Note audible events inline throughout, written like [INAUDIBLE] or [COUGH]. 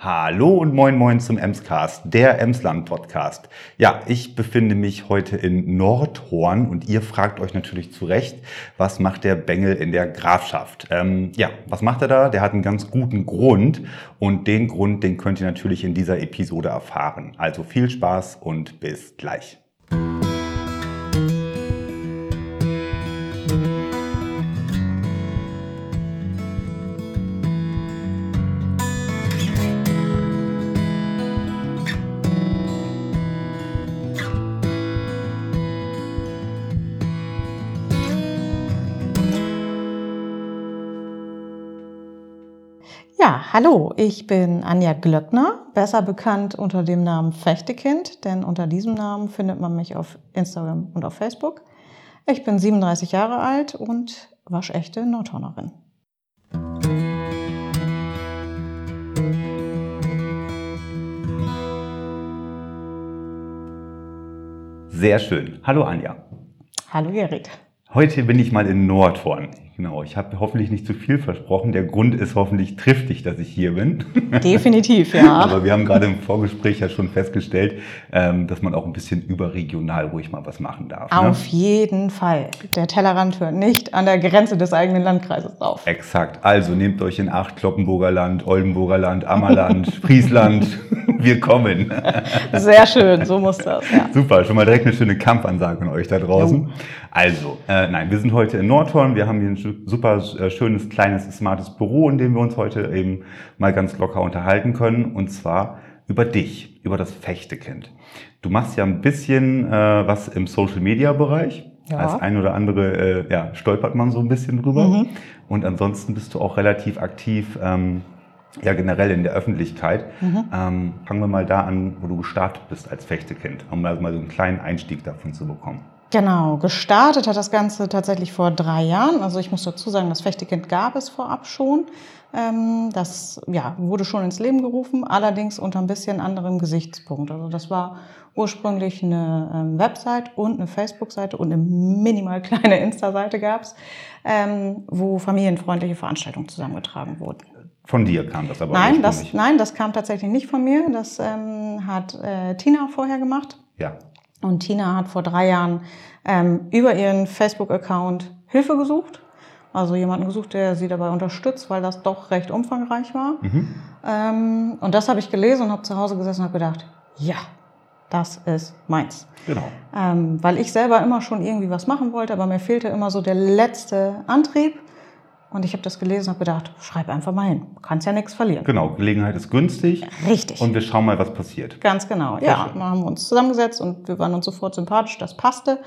Hallo und moin moin zum Emscast, der Emsland Podcast. Ja, ich befinde mich heute in Nordhorn und ihr fragt euch natürlich zu Recht, was macht der Bengel in der Grafschaft? Ähm, ja, was macht er da? Der hat einen ganz guten Grund und den Grund, den könnt ihr natürlich in dieser Episode erfahren. Also viel Spaß und bis gleich. Ja, Anja Glöckner, besser bekannt unter dem Namen Fechtekind, denn unter diesem Namen findet man mich auf Instagram und auf Facebook. Ich bin 37 Jahre alt und waschechte Nordhornerin. Sehr schön. Hallo Anja. Hallo Gerrit. Heute bin ich mal in Nordhorn. Genau, ich habe hoffentlich nicht zu viel versprochen. Der Grund ist hoffentlich triftig, dass ich hier bin. [LAUGHS] Definitiv, ja. Aber wir haben gerade im Vorgespräch ja schon festgestellt, ähm, dass man auch ein bisschen überregional ruhig mal was machen darf. Ne? Auf jeden Fall. Der Tellerrand hört nicht an der Grenze des eigenen Landkreises auf. Exakt. Also nehmt euch in Acht Kloppenburger Land, Oldenburger Land, Ammerland, [LAUGHS] Friesland. Wir kommen. Sehr schön, so muss das. Ja. Super, schon mal direkt eine schöne Kampfansage an euch da draußen. Jo. Also, äh, nein, wir sind heute in Nordhorn. Wir haben hier ein super äh, schönes, kleines, smartes Büro, in dem wir uns heute eben mal ganz locker unterhalten können. Und zwar über dich, über das Fechtekind. Du machst ja ein bisschen äh, was im Social-Media-Bereich. Ja. Als ein oder andere äh, ja, stolpert man so ein bisschen drüber. Mhm. Und ansonsten bist du auch relativ aktiv ähm, ja generell in der Öffentlichkeit. Mhm. Ähm, fangen wir mal da an, wo du gestartet bist als Fechtekind, um mal so einen kleinen Einstieg davon zu bekommen. Genau, gestartet hat das Ganze tatsächlich vor drei Jahren. Also ich muss dazu sagen, das Fechtekind gab es vorab schon. Ähm, das ja, wurde schon ins Leben gerufen, allerdings unter ein bisschen anderem Gesichtspunkt. Also das war ursprünglich eine ähm, Website und eine Facebook-Seite und eine minimal [LAUGHS] kleine Insta-Seite gab's, ähm, wo familienfreundliche Veranstaltungen zusammengetragen wurden. Von dir kam das aber nein, das, nein, das kam tatsächlich nicht von mir. Das ähm, hat äh, Tina vorher gemacht. Ja. Und Tina hat vor drei Jahren ähm, über ihren Facebook-Account Hilfe gesucht. Also jemanden gesucht, der sie dabei unterstützt, weil das doch recht umfangreich war. Mhm. Ähm, und das habe ich gelesen und habe zu Hause gesessen und habe gedacht, ja, das ist meins. Genau. Ähm, weil ich selber immer schon irgendwie was machen wollte, aber mir fehlte immer so der letzte Antrieb. Und ich habe das gelesen und habe gedacht, schreib einfach mal hin. Du kannst ja nichts verlieren. Genau, Gelegenheit ist günstig. Richtig. Und wir schauen mal, was passiert. Ganz genau. Sehr ja, schön. dann haben wir uns zusammengesetzt und wir waren uns sofort sympathisch, das passte.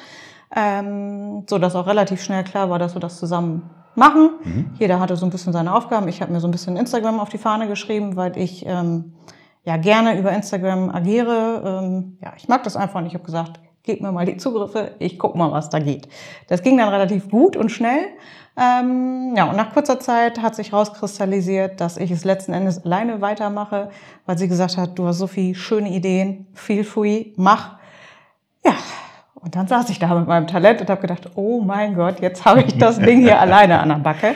Ähm, so dass auch relativ schnell klar war, dass wir das zusammen machen. Mhm. Jeder hatte so ein bisschen seine Aufgaben. Ich habe mir so ein bisschen Instagram auf die Fahne geschrieben, weil ich ähm, ja gerne über Instagram agiere. Ähm, ja, ich mag das einfach und ich habe gesagt, gib mir mal die Zugriffe, ich guck mal, was da geht. Das ging dann relativ gut und schnell. Ähm, ja, und nach kurzer Zeit hat sich rauskristallisiert, dass ich es letzten Endes alleine weitermache, weil sie gesagt hat, du hast so viele schöne Ideen, feel free, mach. Ja, und dann saß ich da mit meinem Talent und habe gedacht, oh mein Gott, jetzt habe ich das Ding hier [LAUGHS] alleine an der Backe.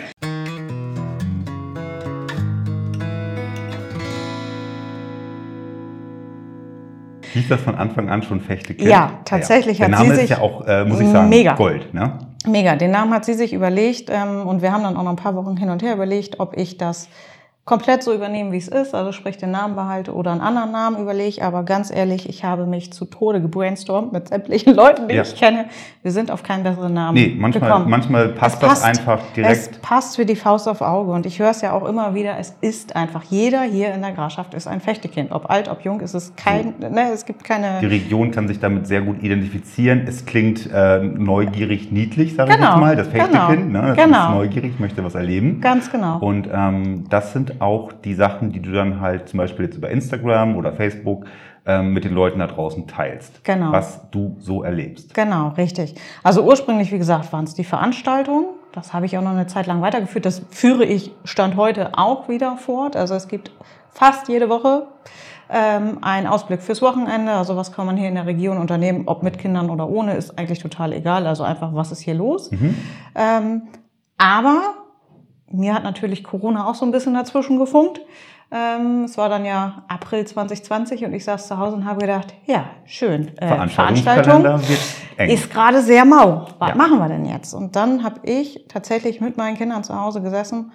Hieß das von Anfang an schon Fechtekind? Ja, tatsächlich ja. hat sie sich... ist ja auch, äh, muss ich sagen, mega. Gold, ne? Mega, den Namen hat sie sich überlegt ähm, und wir haben dann auch noch ein paar Wochen hin und her überlegt, ob ich das komplett so übernehmen, wie es ist, also sprich den Namen behalte oder einen anderen Namen überlege. Aber ganz ehrlich, ich habe mich zu Tode gebrainstormt mit sämtlichen [LAUGHS] Leuten, die ja. ich kenne. Wir sind auf keinen besseren Namen nee, manchmal, gekommen. manchmal passt, passt, das einfach direkt. Es passt wie die Faust auf Auge. Und ich höre es ja auch immer wieder, es ist einfach, jeder hier in der Grafschaft ist ein Fechtekind. Ob alt, ob jung, ist es kein, so. ne, es gibt keine... Die Region kann sich damit sehr gut identifizieren. Es klingt äh, neugierig, niedlich, sage genau, ich jetzt mal. Das Fechtekind, genau, ne, das genau. ist neugierig, möchte was erleben. Ganz genau. Und ähm, das sind auch die Sachen, die du dann halt zum Beispiel jetzt über Instagram oder Facebook ähm, mit den Leuten da draußen teilst. Genau. Was du so erlebst. Genau, richtig. Also ursprünglich, wie gesagt, waren es die Veranstaltungen. Das habe ich auch noch eine Zeit lang weitergeführt. Das führe ich Stand heute auch wieder fort. Also es gibt fast jede Woche ähm, ein Ausblick fürs Wochenende. Also was kann man hier in der Region unternehmen, ob mit Kindern oder ohne, ist eigentlich total egal. Also einfach, was ist hier los. Mhm. Ähm, aber mir hat natürlich Corona auch so ein bisschen dazwischen gefunkt. Ähm, es war dann ja April 2020 und ich saß zu Hause und habe gedacht, ja, schön. Äh, Veranstaltung ist gerade sehr mau. Was ja. machen wir denn jetzt? Und dann habe ich tatsächlich mit meinen Kindern zu Hause gesessen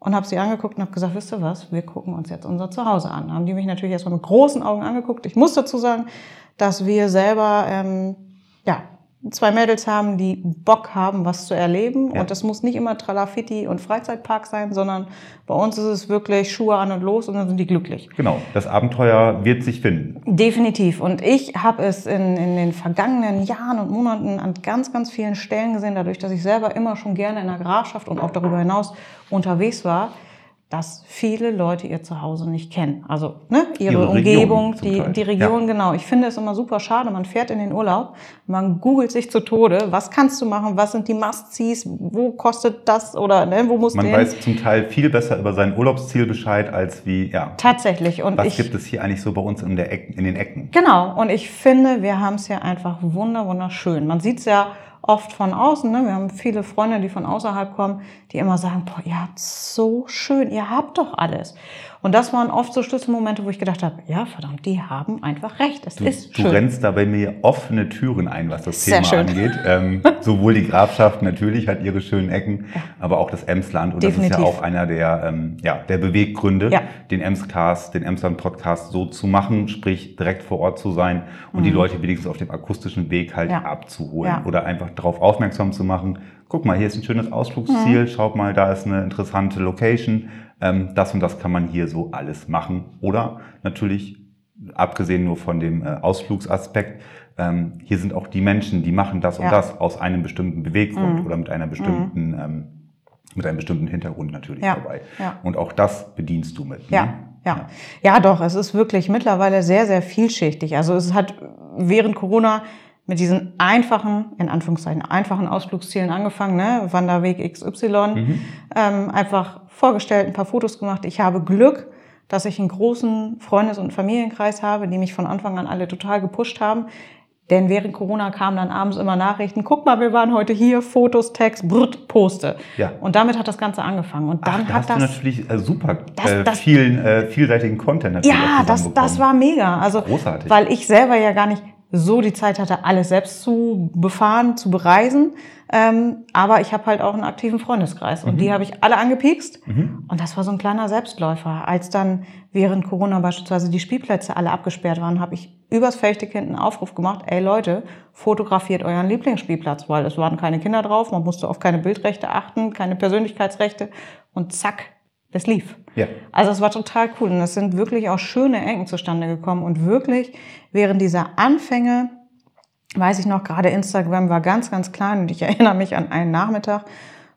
und habe sie angeguckt und habe gesagt, wisst ihr was, wir gucken uns jetzt unser Zuhause an. Haben die mich natürlich erstmal mit großen Augen angeguckt. Ich muss dazu sagen, dass wir selber ähm, ja, zwei Mädels haben, die Bock haben, was zu erleben. Ja. Und das muss nicht immer Tralafitti und Freizeitpark sein, sondern bei uns ist es wirklich Schuhe an und los und dann sind die glücklich. Genau, das Abenteuer wird sich finden. Definitiv. Und ich habe es in, in den vergangenen Jahren und Monaten an ganz, ganz vielen Stellen gesehen, dadurch, dass ich selber immer schon gerne in der Grafschaft und auch darüber hinaus unterwegs war dass viele Leute ihr Zuhause nicht kennen. Also ne, ihre, ihre Umgebung, die, die Region, ja. genau. Ich finde es immer super schade. Man fährt in den Urlaub, man googelt sich zu Tode, was kannst du machen, was sind die Must-Sees, wo kostet das oder ne, wo muss Man weiß zum Teil viel besser über sein Urlaubsziel Bescheid als wie, ja. Tatsächlich. Und was ich, gibt es hier eigentlich so bei uns in, der Ecken, in den Ecken? Genau. Und ich finde, wir haben es ja einfach wunder, wunderschön. Man sieht es ja oft von außen. Ne? Wir haben viele Freunde, die von außerhalb kommen, die immer sagen, boah, ihr habt so schön, ihr habt doch alles. Und das waren oft so Schlüsselmomente, wo ich gedacht habe, ja, verdammt, die haben einfach recht. Es du, ist schön. Du rennst da bei mir offene Türen ein, was das Sehr Thema schön. angeht. [LAUGHS] Ähm, sowohl die Grafschaft natürlich hat ihre schönen Ecken, ja. aber auch das Emsland. Und Definitiv. das ist ja auch einer der, ähm, ja, der Beweggründe, ja. den Emscast, den Emsland Podcast so zu machen, sprich direkt vor Ort zu sein und mhm. die Leute wenigstens auf dem akustischen Weg halt ja. abzuholen oder einfach darauf aufmerksam zu machen. Guck mal, hier ist ein schönes Ausflugsziel. Mhm. Schaut mal, da ist eine interessante Location das und das kann man hier so alles machen. Oder natürlich, abgesehen nur von dem äh, Ausflugsaspekt, ähm, hier sind auch die Menschen, die machen das ja. und das aus einem bestimmten Beweggrund mhm. oder mit einer bestimmten, mhm. ähm, mit einem bestimmten Hintergrund natürlich ja. dabei. Ja. Und auch das bedienst du mit. Ne? Ja. Ja. ja, doch, es ist wirklich mittlerweile sehr, sehr vielschichtig. Also es hat während Corona mit diesen einfachen, in Anführungszeichen, einfachen Ausflugszielen angefangen, ne? Wanderweg XY, mhm. ähm, einfach vorgestellt, ein paar Fotos gemacht. Ich habe Glück, dass ich einen großen Freundes- und Familienkreis habe, die mich von Anfang an alle total gepusht haben. Denn während Corona kamen dann abends immer Nachrichten, guck mal, wir waren heute hier, Fotos, Text, brrt, poste. Ja. Und damit hat das Ganze angefangen. Und dann Ach, da hat hast das du natürlich äh, super das, äh, das, vielen, äh, vielseitigen Content natürlich Ja, das, das war mega. Also, Großartig. Weil ich selber ja gar nicht so die Zeit hatte, alles selbst zu befahren, zu bereisen. Ähm, aber ich habe halt auch einen aktiven Freundeskreis und mhm. die habe ich alle angepikst. Mhm. Und das war so ein kleiner Selbstläufer. Als dann während Corona beispielsweise die Spielplätze alle abgesperrt waren, habe ich übers Fechtekind einen Aufruf gemacht, ey Leute, fotografiert euren Lieblingsspielplatz, weil es waren keine Kinder drauf, man musste auf keine Bildrechte achten, keine Persönlichkeitsrechte und zack, es lief. Ja. Also es war total cool und es sind wirklich auch schöne Ecken zustande gekommen und wirklich während dieser Anfänge, weiß ich noch, gerade Instagram war ganz, ganz klein und ich [LAUGHS] erinnere mich an einen Nachmittag,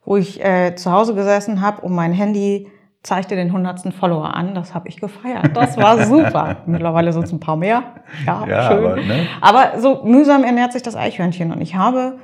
wo ich äh, zu Hause gesessen habe und mein Handy zeigte den hundertsten Follower an. Das habe ich gefeiert. Das war [LAUGHS] super. Mittlerweile sind es ein paar mehr. Ja, ja schön. Aber, ne? aber so mühsam ernährt sich das Eichhörnchen und ich habe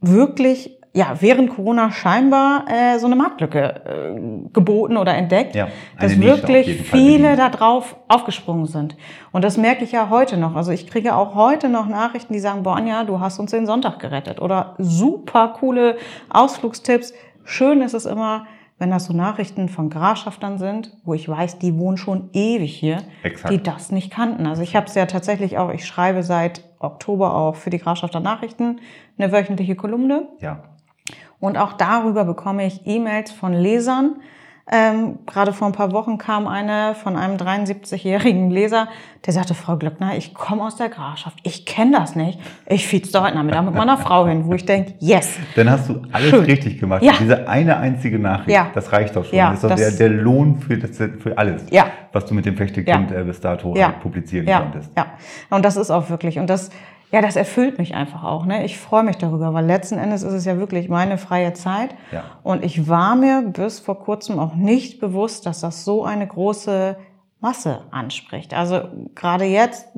wirklich ja, während Corona scheinbar äh, so eine Marktlücke äh, geboten oder entdeckt, ja, dass wirklich viele da drauf aufgesprungen sind. Und das merke ich ja heute noch. Also ich kriege auch heute noch Nachrichten, die sagen, boah, Anja, du hast uns den Sonntag gerettet. Oder super coole Ausflugstipps. Schön ist es immer, wenn das so Nachrichten von Grafschaftern sind, wo ich weiß, die wohnen schon ewig hier, Exakt. die das nicht kannten. Also ich habe es ja tatsächlich auch, ich schreibe seit Oktober auch für die Grafschafter Nachrichten eine wöchentliche Kolumne. Ja. Und auch darüber bekomme ich E-Mails von Lesern. Ähm, gerade vor ein paar Wochen kam eine von einem 73-jährigen Leser, der sagte, Frau Glöckner, ich komme aus der Grafschaft, ich kenne das nicht. Ich fiet's da heute Nachmittag mit meiner Frau hin, wo ich denke, yes. Dann hast du alles Schön. richtig gemacht. Ja. Diese eine einzige Nachricht, ja. das reicht doch schon. Ja, das ist doch der, der Lohn für, das, für alles, ja. was du mit dem Fechtekind ja. Äh, bis dato ja. publizieren ja. konntest. Ja, und das ist auch wirklich, und das ja, das erfüllt mich einfach auch. Ne? Ich freue mich darüber, weil letzten Endes ist es ja wirklich meine freie Zeit. Ja. Und ich war mir bis vor kurzem auch nicht bewusst, dass das so eine große Masse anspricht. Also gerade jetzt,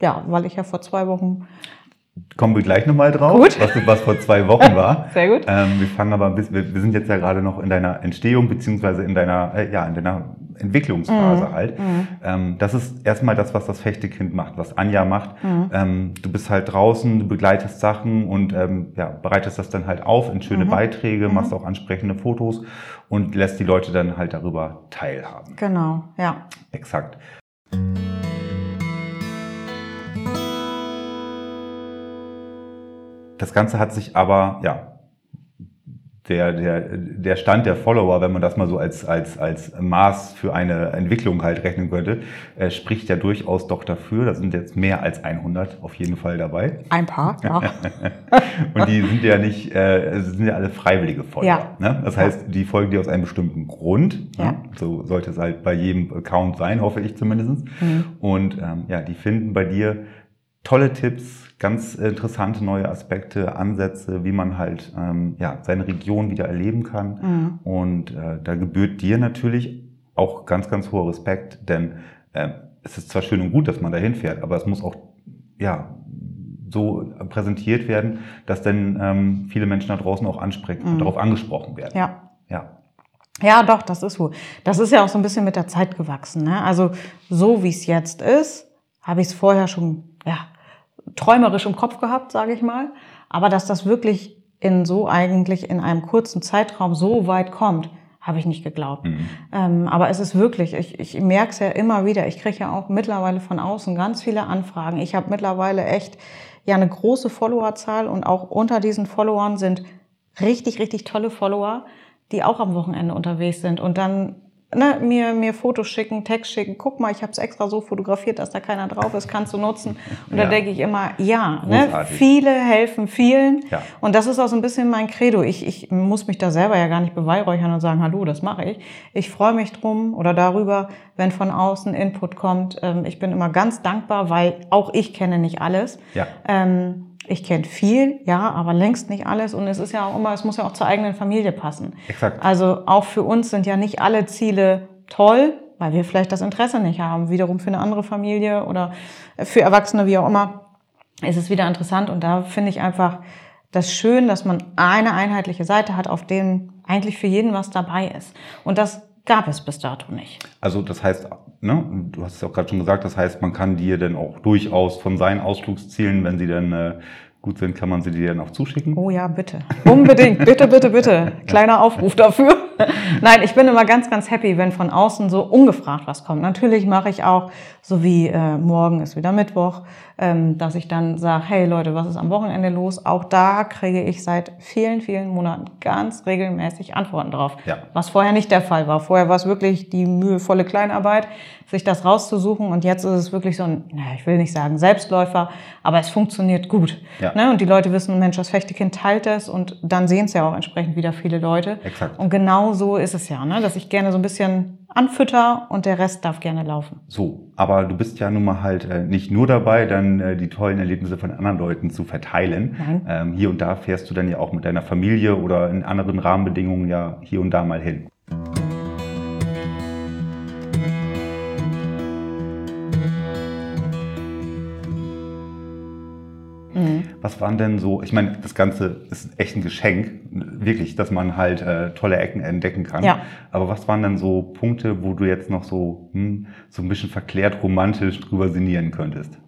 ja, weil ich ja vor zwei Wochen Kommen wir gleich nochmal drauf, gut. Was, was vor zwei Wochen war. [LAUGHS] Sehr gut. Ähm, wir fangen aber, bis, wir, wir sind jetzt ja gerade noch in deiner Entstehung beziehungsweise in deiner, äh, ja, in deiner Entwicklungsphase mhm. halt. Mhm. Ähm, das ist erstmal das, was das Fechtekind macht, was Anja macht. Mhm. Ähm, du bist halt draußen, du begleitest Sachen und ähm, ja, bereitest das dann halt auf in schöne mhm. Beiträge, mhm. machst auch ansprechende Fotos und lässt die Leute dann halt darüber teilhaben. Genau, ja. Exakt. Das Ganze hat sich aber, ja, der, der, der Stand der Follower, wenn man das mal so als, als, als Maß für eine Entwicklung halt rechnen könnte, äh, spricht ja durchaus doch dafür. Da sind jetzt mehr als 100 auf jeden Fall dabei. Ein paar, ja. [LAUGHS] Und die sind ja nicht, äh, sind ja alle freiwillige Follower. Ja. Ne? Das heißt, die folgen dir aus einem bestimmten Grund. Ne? Ja. Ne? So sollte es halt bei jedem Account sein, hoffe ich zumindest. Mhm. Und ähm, ja, die finden bei dir tolle Tipps, ganz interessante neue Aspekte, Ansätze, wie man halt ähm, ja, seine Region wieder erleben kann. Mhm. Und äh, da gebührt dir natürlich auch ganz, ganz hoher Respekt, denn äh, es ist zwar schön und gut, dass man dahin fährt, aber es muss auch ja, so präsentiert werden, dass dann ähm, viele Menschen da draußen auch ansprechen, mhm. darauf angesprochen werden. Ja. Ja. Ja, doch, das ist so. Das ist ja auch so ein bisschen mit der Zeit gewachsen. Ne? Also so wie es jetzt ist, habe ich es vorher schon ja, träumerisch im Kopf gehabt, sage ich mal. Aber dass das wirklich in so eigentlich in einem kurzen Zeitraum so weit kommt, habe ich nicht geglaubt. Mhm. Ähm, aber es ist wirklich, ich, ich merke es ja immer wieder, ich kriege ja auch mittlerweile von außen ganz viele Anfragen. Ich habe mittlerweile echt ja eine große Followerzahl und auch unter diesen Followern sind richtig, richtig tolle Follower, die auch am Wochenende unterwegs sind und dann ne, mir, mir Fotos schicken, Text schicken, guck mal, ich habe es extra so fotografiert, dass da keiner drauf ist, kannst du nutzen. Und ja. da denke ich immer, ja, ne, viele helfen vielen. Ja. Und das ist auch so ein bisschen mein Credo. Ich, ich muss mich da selber ja gar nicht beweihräuchern und sagen, hallo, das mache ich. Ich freue mich drum oder darüber, wenn von außen Input kommt. Ähm, ich bin immer ganz dankbar, weil auch ich kenne nicht alles. Ja. Ähm, ich kenne viel, ja, aber längst nicht alles. Und es ist ja auch immer, es muss ja auch zur eigenen Familie passen. Exakt. Also auch für uns sind ja nicht alle Ziele toll, weil wir vielleicht das Interesse nicht haben. Wiederum für eine andere Familie oder für Erwachsene, wie auch immer, ist es wieder interessant. Und da finde ich einfach das schön, dass man eine einheitliche Seite hat, auf denen eigentlich für jeden was dabei ist. Und das gab es bis dato nicht. Also das heißt, ne, du hast es ja auch gerade schon gesagt, das heißt, man kann dir dann auch durchaus von seinen Ausflugszielen, wenn sie dann äh, gut sind, kann man sie dir dann auch zuschicken? Oh ja, bitte. Unbedingt. bitte, bitte, bitte. [LAUGHS] Kleiner Aufruf dafür. Nein, ich bin immer ganz, ganz happy, wenn von außen so ungefragt was kommt. Natürlich mache ich auch, so wie äh, morgen ist wieder Mittwoch, ähm, dass ich dann sage, hey Leute, was ist am Wochenende los? Auch da kriege ich seit vielen, vielen Monaten ganz regelmäßig Antworten drauf. Ja. Was vorher nicht der Fall war. Vorher war es wirklich die mühevolle Kleinarbeit, sich das rauszusuchen. Und jetzt ist es wirklich so ein, naja, ich will nicht sagen Selbstläufer, aber es funktioniert gut. Ja. Ne? Und die Leute wissen, Mensch, das Fechtekind teilt es und dann sehen es ja auch entsprechend wieder viele Leute. Exakt. Und genau so ist es ja, ne? dass ich gerne so ein bisschen anfütter und der Rest darf gerne laufen. So, aber du bist ja nun mal halt äh, nicht nur dabei, dann äh, die tollen Erlebnisse von anderen Leuten zu verteilen. Nein. Ähm, hier und da fährst du dann ja auch mit deiner Familie oder in anderen Rahmenbedingungen ja hier und da mal hin. Was waren denn so, ich meine, das Ganze ist echt ein Geschenk, wirklich, dass man halt äh, tolle Ecken entdecken kann. Ja. Aber was waren denn so Punkte, wo du jetzt noch so, hm, so ein bisschen verklärt romantisch drüber sinnieren könntest?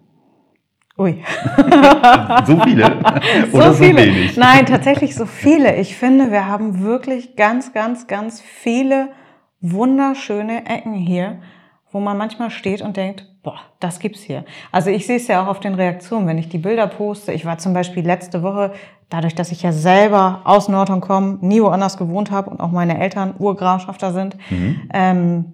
Ui. [LAUGHS] so viele? [LAUGHS] Oder so, viele. so wenig? Nein, tatsächlich so viele. Ich finde, wir haben wirklich ganz, ganz, ganz viele wunderschöne Ecken hier, wo man manchmal steht und denkt, boah, das gibt's hier. Also ich sehe es ja auch auf den Reaktionen, wenn ich die Bilder poste. Ich war zum Beispiel letzte Woche, dadurch, dass ich ja selber aus Nordhorn komme, nie woanders gewohnt habe und auch meine Eltern Urgrafschafter sind, mhm. ähm,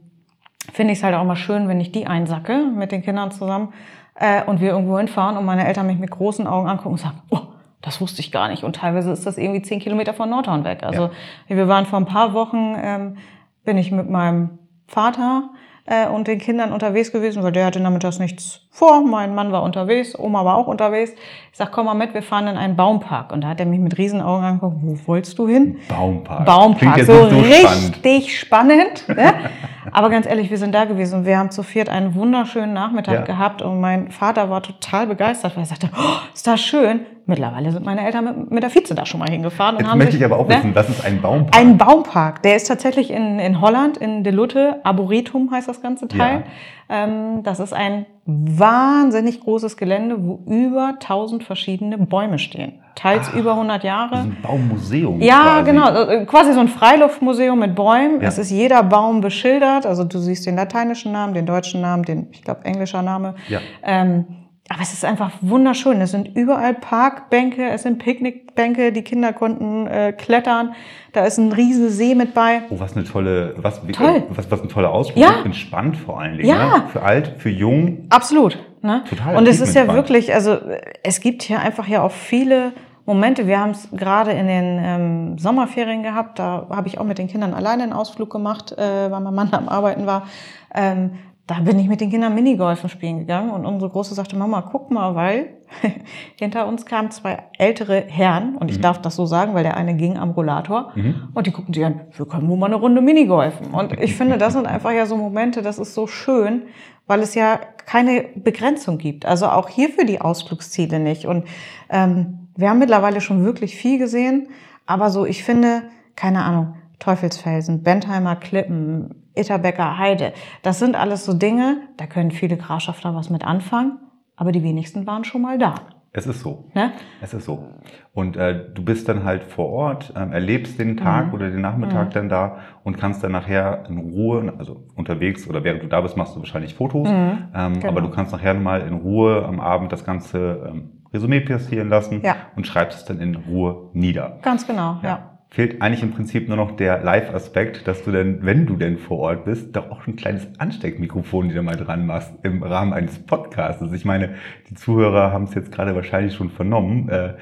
finde ich es halt auch mal schön, wenn ich die einsacke mit den Kindern zusammen äh, und wir irgendwo hinfahren und meine Eltern mich mit großen Augen angucken und sagen, oh, das wusste ich gar nicht. Und teilweise ist das irgendwie zehn Kilometer von Nordhorn weg. Also ja. wir waren vor ein paar Wochen, ähm, bin ich mit meinem Vater äh, und den Kindern unterwegs gewesen, weil der hatte nachmittags nichts vor. Mein Mann war unterwegs, Oma war auch unterwegs. Ich sag, komm mal mit, wir fahren in einen Baumpark. Und da hat er mich mit Riesenaugen angeguckt, wo wolltest du hin? Baumpark. Baumpark, so, so, richtig spannend, spannend ne? [LAUGHS] Aber ganz ehrlich, wir sind da gewesen und wir haben zu viert einen wunderschönen Nachmittag Ja. gehabt und mein Vater war total begeistert, weil er sagte, oh, ist das schön. Mittlerweile sind meine Eltern mit, mit der Vize da schon mal hingefahren und Jetzt haben möchte sich, ich aber auch ne, wissen, das ist ein Baumpark. ein Baumpark, der ist tatsächlich in, in Holland, in De Lutte, Arboretum heißt das ganze Teil. Ähm, das ist ein wahnsinnig großes Gelände, wo über 1000 verschiedene Bäume stehen. Teils über 100 Jahre. Das ist ein Baummuseum. Ja, quasi. genau. äh, Quasi so ein Freiluftmuseum mit Bäumen. Ja. Es ist jeder Baum beschildert. Also du siehst den lateinischen Namen, den deutschen Namen, den, ich glaube, englischer Name. Ja. Ähm, aber es ist einfach wunderschön. Es sind überall Parkbänke, es sind Picknickbänke, die Kinder konnten äh, klettern. Da ist ein riesen See mit bei. Oh, was eine tolle, was, Toll. was, was ein toller Ausflug. Ja. Entspannt vor allen Dingen. Ja. Ne? Für alt, für jung. Absolut. Ne? Total Und es ist ja wirklich, also äh, es gibt hier einfach ja auch viele Momente. Wir haben es gerade in den ähm, Sommerferien gehabt. Da habe ich auch mit den Kindern alleine einen Ausflug gemacht, äh, weil mein Mann am Arbeiten war. Ähm, da bin ich mit den Kindern Minigolfen spielen gegangen und unsere Große sagte, Mama, guck mal, weil [LAUGHS] hinter uns kamen zwei ältere Herren und ich darf das so sagen, weil der eine ging am Rollator und die guckten sich an, wir können wohl mal eine Runde Minigolfen. Und ich finde, das sind einfach ja so Momente, das ist so schön, weil es ja keine Begrenzung gibt. Also auch hier für die Ausflugsziele nicht. Und ähm, wir haben mittlerweile schon wirklich viel gesehen, aber so, ich finde, keine Ahnung, Teufelsfelsen, Bentheimer Klippen, Itterbecker Heide, das sind alles so Dinge, da können viele Grafschafter was mit anfangen, aber die wenigsten waren schon mal da. Es ist so. Ne? Es ist so. Und äh, du bist dann halt vor Ort, ähm, erlebst den Mhm. Tag oder den Nachmittag dann da und kannst dann nachher in Ruhe, also unterwegs oder während du da bist, machst du wahrscheinlich Fotos. Ähm, genau. Aber du kannst nachher mal in Ruhe am Abend das ganze ähm, Resümee passieren lassen Ja. und schreibst es dann in Ruhe nieder. Ganz genau, ja. Fehlt eigentlich im Prinzip nur noch der Live-Aspekt, dass du denn, wenn du denn vor Ort bist, doch auch ein kleines Ansteckmikrofon wieder mal dran machst im Rahmen eines Podcasts. Ich meine, die Zuhörer haben es jetzt gerade wahrscheinlich schon vernommen. Äh,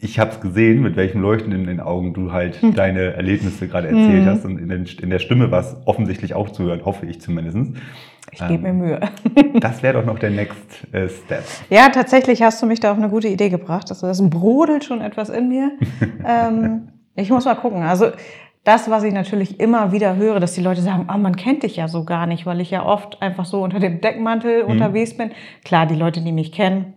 Ich habe es gesehen, mit welchem Leuchten in den Augen du halt Hm. deine Erlebnisse gerade erzählt hast und in, den, in der Stimme war es offensichtlich auch zu hören, hoffe ich zumindest. Ich gebe mir Mühe. [LAUGHS] Das wäre doch noch der Next äh, Step. Ja, tatsächlich hast du mich da auf eine gute Idee gebracht. Also das brodelt schon etwas in mir. [LAUGHS] ähm, ich muss mal gucken. Also das, was ich natürlich immer wieder höre, dass die Leute sagen, oh, man kennt dich ja so gar nicht, weil ich ja oft einfach so unter dem Deckmantel unterwegs bin. Klar, die Leute, die mich kennen,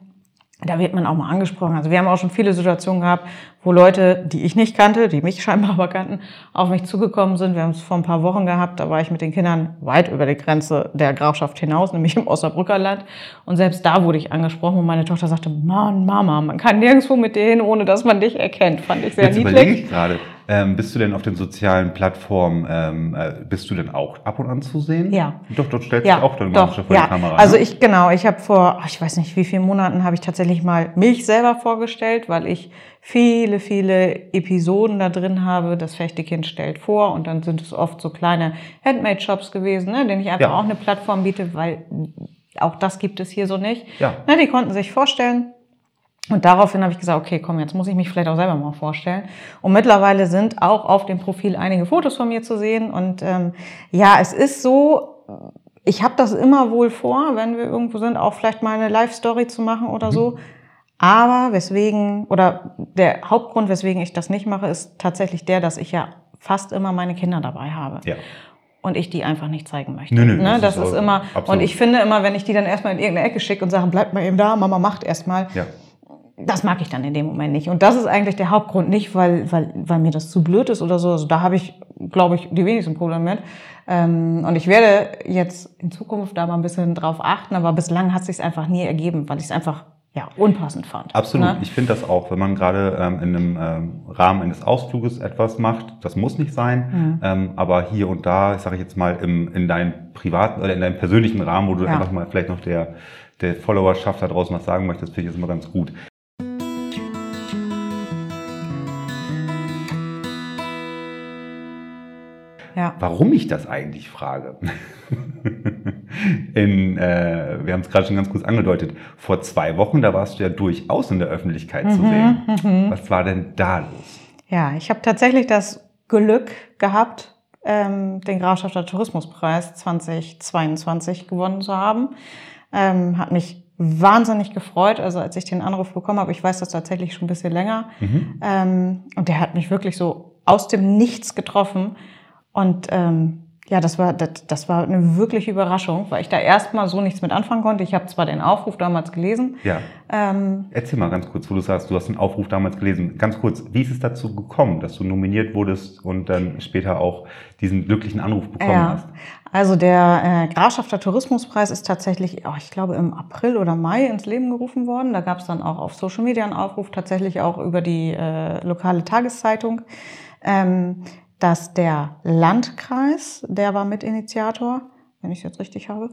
da wird man auch mal angesprochen. Also wir haben auch schon viele Situationen gehabt, wo Leute, die ich nicht kannte, die mich [LAUGHS] scheinbar aber kannten, auf mich zugekommen sind. Wir haben es vor ein paar Wochen gehabt, da war ich mit den Kindern weit über die Grenze der Grafschaft hinaus, nämlich im Osnabrücker Land. Und selbst da wurde ich angesprochen und meine Tochter sagte, Mann, Mama, man kann nirgendwo mit dir hin, ohne dass man dich erkennt. Fand ich sehr Jetzt überlege niedlich. ich gerade, ähm, bist du denn auf den sozialen Plattformen, ähm, äh, bist du denn auch ab und an zu sehen? Ja. Doch, dort stellst Ja, du auch dann doch, vor ja. die Kamera. Also ne? ich, genau, ich habe vor, ich weiß nicht, wie vielen Monaten habe ich tatsächlich mal mich selber vorgestellt, weil ich viele, viele Episoden da drin habe. Das Fechtekind stellt vor und dann sind es oft so kleine Handmade-Shops gewesen, ne, denen ich einfach Ja. auch eine Plattform biete, weil auch das gibt es hier so nicht. Ja. Ne, die konnten sich vorstellen. Und daraufhin habe ich gesagt, okay, komm, jetzt muss ich mich vielleicht auch selber mal vorstellen. Und mittlerweile sind auch auf dem Profil einige Fotos von mir zu sehen. Und ähm, ja, es ist so, ich habe das immer wohl vor, wenn wir irgendwo sind, auch vielleicht mal eine Live-Story zu machen oder so. Aber weswegen, oder der Hauptgrund, weswegen ich das nicht mache, ist tatsächlich der, dass ich ja fast immer meine Kinder dabei habe. ja. Und ich die einfach nicht zeigen möchte. Nö, nö, ne? das Das, ist ist immer, absolut. und ich finde immer, wenn ich die dann erstmal in irgendeine Ecke schicke und sage, bleibt mal eben da, Mama macht erstmal, Ja. Das mag ich dann in dem Moment nicht. Und das ist eigentlich der Hauptgrund, nicht weil, weil, weil mir das zu blöd ist oder so. Also da habe ich, glaube ich, die wenigsten Probleme mit. Ähm, und ich werde jetzt in Zukunft da mal ein bisschen drauf achten, aber bislang hat sich einfach nie ergeben, weil ich es einfach ja, unpassend fand. Absolut. Ne? Ich finde das auch, wenn man gerade ähm, in einem ähm, Rahmen eines Ausfluges etwas macht, das muss nicht sein, Mhm. ähm, aber hier und da, ich sage jetzt mal, im, in deinem privaten oder in deinem persönlichen Rahmen, wo du Ja. einfach mal vielleicht noch der, der Followerschaft da draußen was sagen möchtest, finde ich das immer ganz gut. Warum ich das eigentlich frage? [LAUGHS] in, äh, wir haben es gerade schon ganz kurz angedeutet. Vor zwei Wochen, da warst du ja durchaus in der Öffentlichkeit Mhm, zu sehen. Was war denn da los? Ja, ich habe tatsächlich das Glück gehabt, ähm, den Grafschafter Tourismuspreis 2022 gewonnen zu haben. Ähm, hat mich wahnsinnig gefreut, also als ich den Anruf bekommen habe. Ich weiß das tatsächlich schon ein bisschen länger. Ähm, und der hat mich wirklich so aus dem Nichts getroffen. Und ähm, Ja, das war, das, das war eine wirkliche Überraschung, weil ich da erstmal so nichts mit anfangen konnte. Ich habe zwar den Aufruf damals gelesen. Ja. Ähm, Erzähl mal ganz kurz, wo du sagst, du hast den Aufruf damals gelesen. Ganz kurz, wie ist es dazu gekommen, dass du nominiert wurdest und dann später auch diesen glücklichen Anruf bekommen ja. hast? Also der äh, Grafschafter Tourismuspreis ist tatsächlich, oh, ich glaube, im April oder Mai ins Leben gerufen worden. Da gab es dann auch auf Social Media einen Aufruf, tatsächlich auch über die äh, lokale Tageszeitung. Ähm, dass der Landkreis, der war Mitinitiator, wenn ich es jetzt richtig habe,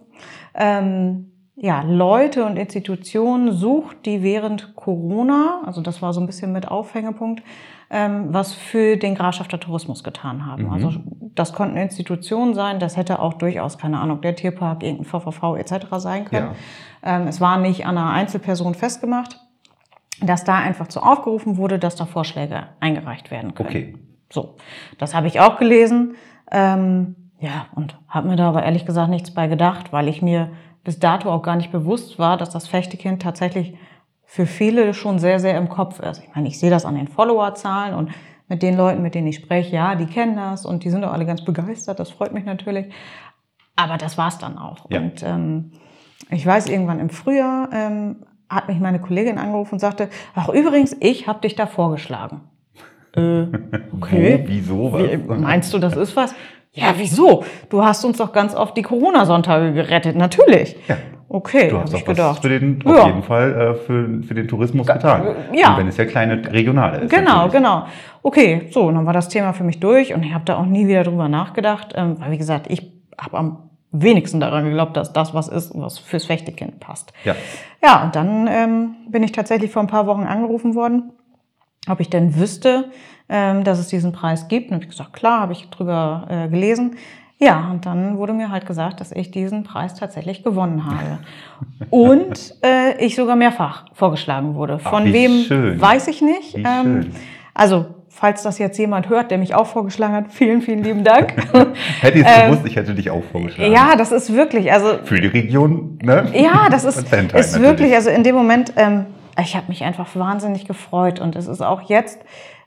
ähm, ja, Leute und Institutionen sucht, die während Corona, also das war so ein bisschen mit Aufhängepunkt, ähm, was für den Grafschafter Tourismus getan haben. Mhm. Also das konnten Institutionen sein, das hätte auch durchaus, keine Ahnung, der Tierpark, irgendein VVV etc. sein können. Ja. Ähm, es war nicht an einer Einzelperson festgemacht, dass da einfach zu aufgerufen wurde, dass da Vorschläge eingereicht werden können. Okay. So, das habe ich auch gelesen. Ähm, ja, und habe mir da aber ehrlich gesagt nichts bei gedacht, weil ich mir bis dato auch gar nicht bewusst war, dass das Fechtekind tatsächlich für viele schon sehr, sehr im Kopf ist. Ich meine, ich sehe das an den Followerzahlen und mit den Leuten, mit denen ich spreche, ja, die kennen das und die sind auch alle ganz begeistert. Das freut mich natürlich. Aber das war's dann auch. Ja. Und ähm, ich weiß, irgendwann im Frühjahr ähm, hat mich meine Kollegin angerufen und sagte, ach übrigens, ich habe dich da vorgeschlagen. Äh, okay. Wieso? Was? Wie, meinst du, das ist was? Ja, wieso? Du hast uns doch ganz oft die Corona-Sonntage gerettet. Natürlich. Ja. Okay, du hast auch gedacht. für den, ja. auf jeden Fall äh, für, für den Tourismus getan. Ja. Und wenn es ja kleine regionale ist. Genau, natürlich. genau. Okay, so, dann war das Thema für mich durch und ich habe da auch nie wieder drüber nachgedacht, ähm, weil wie gesagt, ich habe am wenigsten daran geglaubt, dass das was ist, was fürs Fechtekind passt. Ja. Ja, und dann ähm, bin ich tatsächlich vor ein paar Wochen angerufen worden ob ich denn wüsste, ähm, dass es diesen Preis gibt. Und ich gesagt, klar, habe ich drüber äh, gelesen. Ja, und dann wurde mir halt gesagt, dass ich diesen Preis tatsächlich gewonnen habe. [LAUGHS] Und äh, ich sogar mehrfach vorgeschlagen wurde. Von Ach, wem schön. weiß ich nicht. Ähm, also, falls das jetzt jemand hört, der mich auch vorgeschlagen hat, vielen, vielen lieben Dank. [LAUGHS] hätte ich es ähm, gewusst, ich hätte dich auch vorgeschlagen. Ja, das ist wirklich, also. Für die Region, ne? Ja, das [LAUGHS] ist, ist wirklich, also in dem Moment, ähm, ich habe mich einfach wahnsinnig gefreut und es ist auch jetzt,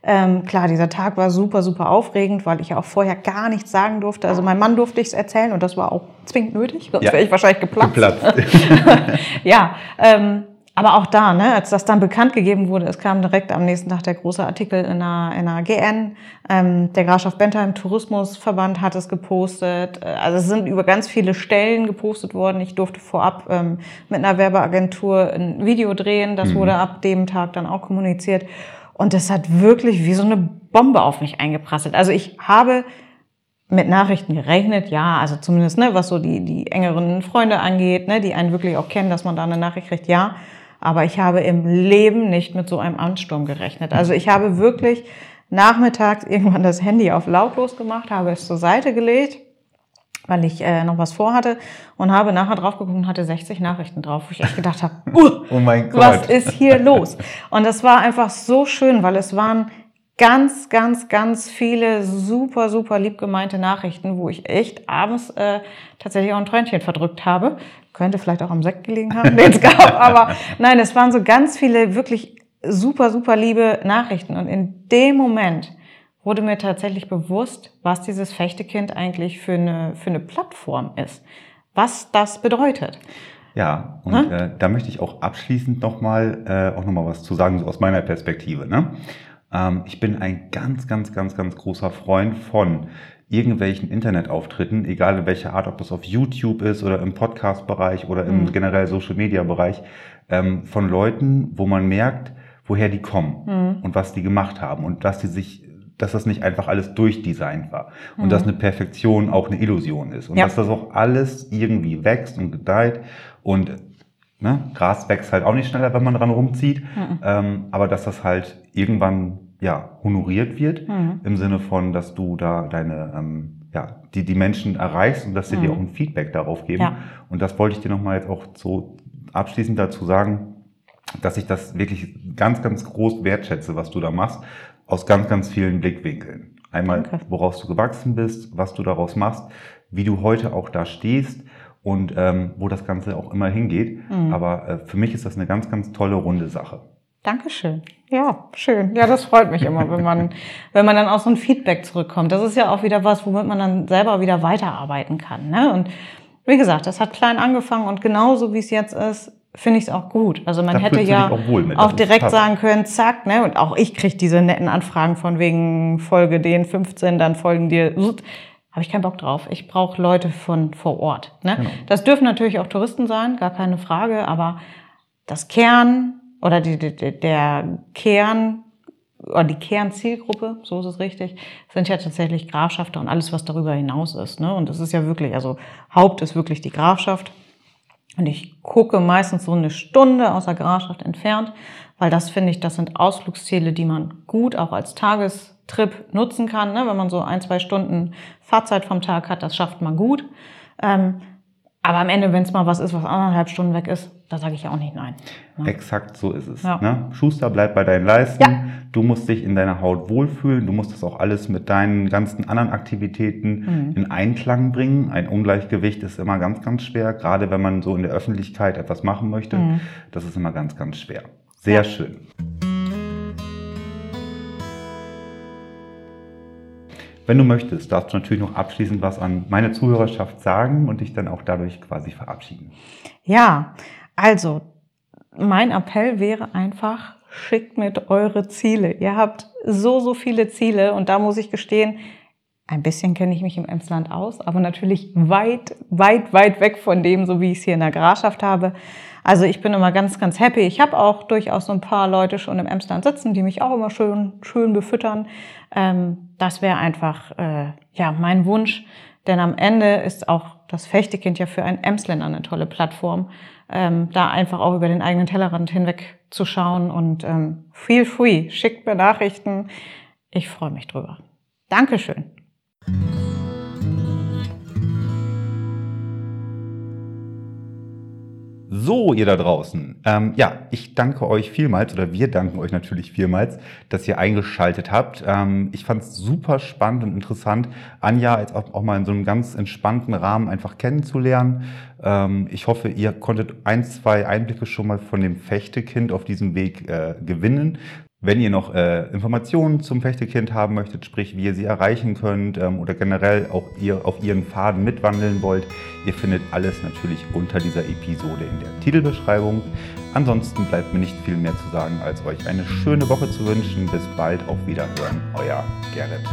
ähm, klar, dieser Tag war super, super aufregend, weil ich ja auch vorher gar nichts sagen durfte. Also mein Mann durfte ich es erzählen und das war auch zwingend nötig, sonst ja. wäre ich wahrscheinlich geplatzt. geplatzt. [LAUGHS] ja, ähm, aber auch da, ne, als das dann bekannt gegeben wurde, es kam direkt am nächsten Tag der große Artikel in einer, in einer GN. Ähm, der Grafschaft Bentheim Tourismusverband hat es gepostet. Also es sind über ganz viele Stellen gepostet worden. Ich durfte vorab ähm, mit einer Werbeagentur ein Video drehen. Das mhm. wurde ab dem Tag dann auch kommuniziert. Und das hat wirklich wie so eine Bombe auf mich eingeprasselt. Also ich habe mit Nachrichten gerechnet, ja, also zumindest, ne, was so die, die engeren Freunde angeht, ne, die einen wirklich auch kennen, dass man da eine Nachricht kriegt, ja. Aber ich habe im Leben nicht mit so einem Ansturm gerechnet. Also ich habe wirklich nachmittags irgendwann das Handy auf lautlos gemacht, habe es zur Seite gelegt, weil ich äh, noch was vorhatte und habe nachher drauf geguckt und hatte 60 Nachrichten drauf, wo ich echt gedacht habe, [LAUGHS] uh, oh mein Gott. was ist hier los? Und das war einfach so schön, weil es waren ganz, ganz, ganz viele super, super lieb gemeinte Nachrichten, wo ich echt abends äh, tatsächlich auch ein Tränchen verdrückt habe. Könnte vielleicht auch am Sekt gelegen haben, [LAUGHS] den es gab. Aber nein, es waren so ganz viele wirklich super, super liebe Nachrichten. Und in dem Moment wurde mir tatsächlich bewusst, was dieses Fechtekind eigentlich für eine, für eine Plattform ist. Was das bedeutet. Ja, und hm? äh, da möchte ich auch abschließend nochmal äh, auch noch mal was zu sagen, so aus meiner Perspektive. Ne? Ähm, ich bin ein ganz, ganz, ganz, ganz großer Freund von irgendwelchen Internetauftritten, egal in welcher Art, ob das auf YouTube ist oder im Podcast-Bereich oder im mhm. generell Social-Media-Bereich, ähm, von Leuten, wo man merkt, woher die kommen mhm. und was die gemacht haben und dass die sich dass das nicht einfach alles durchdesignt war und mhm. dass eine Perfektion auch eine Illusion ist und ja. dass das auch alles irgendwie wächst und gedeiht und Ne? Gras wächst halt auch nicht schneller, wenn man dran rumzieht, mhm. ähm, aber dass das halt irgendwann ja honoriert wird mhm. im Sinne von, dass du da deine ähm, ja die die Menschen erreichst und dass sie mhm. dir auch ein Feedback darauf geben. Ja. Und das wollte ich dir noch mal jetzt auch so abschließend dazu sagen, dass ich das wirklich ganz ganz groß wertschätze, was du da machst, aus ganz ganz vielen Blickwinkeln. Einmal, Danke. woraus du gewachsen bist, was du daraus machst, wie du heute auch da stehst und ähm, wo das Ganze auch immer hingeht. Mhm. Aber äh, für mich ist das eine ganz, ganz tolle runde Sache. Dankeschön. Ja, schön. Ja, das freut mich immer, wenn man, [LAUGHS] wenn man dann auch so ein Feedback zurückkommt. Das ist ja auch wieder was, womit man dann selber wieder weiterarbeiten kann. Ne? Und wie gesagt, das hat klein angefangen und genauso wie es jetzt ist, finde ich es auch gut. Also man da hätte ja auch, mit, auch direkt sagen können, zack, ne? Und auch ich kriege diese netten Anfragen von wegen Folge den 15, dann folgen dir. Habe ich keinen Bock drauf. Ich brauche Leute von vor Ort. Ne? Genau. Das dürfen natürlich auch Touristen sein, gar keine Frage, aber das Kern oder die, die, der Kern oder die Kernzielgruppe, so ist es richtig, sind ja tatsächlich Grafschafter und alles, was darüber hinaus ist. Ne? Und das ist ja wirklich, also Haupt ist wirklich die Grafschaft. Und ich gucke meistens so eine Stunde aus der Grafschaft entfernt, weil das finde ich, das sind Ausflugsziele, die man gut auch als Tagestrip nutzen kann. Ne? Wenn man so ein, zwei Stunden Fahrzeit vom Tag hat, das schafft man gut. Ähm, aber am Ende, wenn es mal was ist, was anderthalb Stunden weg ist, da sage ich ja auch nicht nein. Ne? Exakt so ist es. Ja. Ne? Schuster bleibt bei deinen Leisten. Ja. Du musst dich in deiner Haut wohlfühlen. Du musst das auch alles mit deinen ganzen anderen Aktivitäten mhm. in Einklang bringen. Ein Ungleichgewicht ist immer ganz, ganz schwer, gerade wenn man so in der Öffentlichkeit etwas machen möchte. Mhm. Das ist immer ganz, ganz schwer. Sehr ja. schön. Wenn du möchtest, darfst du natürlich noch abschließend was an meine Zuhörerschaft sagen und dich dann auch dadurch quasi verabschieden. Ja, also mein Appell wäre einfach, schickt mit eure Ziele. Ihr habt so, so viele Ziele und da muss ich gestehen, ein bisschen kenne ich mich im Emsland aus, aber natürlich weit, weit, weit weg von dem, so wie ich es hier in der Grafschaft habe. Also ich bin immer ganz, ganz happy. Ich habe auch durchaus so ein paar Leute schon im Emsland sitzen, die mich auch immer schön, schön befüttern. Ähm, das wäre einfach äh, ja mein Wunsch, denn am Ende ist auch das Fechtekind ja für ein Emsländer eine tolle Plattform, ähm, da einfach auch über den eigenen Tellerrand hinweg zu schauen und ähm, feel free, schickt mir Nachrichten. Ich freue mich drüber. Dankeschön. So, ihr da draußen. Ähm, ja, ich danke euch vielmals oder wir danken euch natürlich vielmals, dass ihr eingeschaltet habt. Ähm, ich fand es super spannend und interessant, Anja jetzt auch, auch, mal in so einem ganz entspannten Rahmen einfach kennenzulernen. Ähm, ich hoffe, ihr konntet ein, zwei Einblicke schon mal von dem Fechtekind auf diesem Weg äh, gewinnen. Wenn ihr noch äh, Informationen zum Fechtekind haben möchtet, sprich wie ihr sie erreichen könnt ähm, oder generell auch ihr auf ihren Faden mitwandeln wollt, ihr findet alles natürlich unter dieser Episode in der Titelbeschreibung. Ansonsten bleibt mir nicht viel mehr zu sagen, als euch eine schöne Woche zu wünschen. Bis bald, auf Wiederhören, euer Gerrit.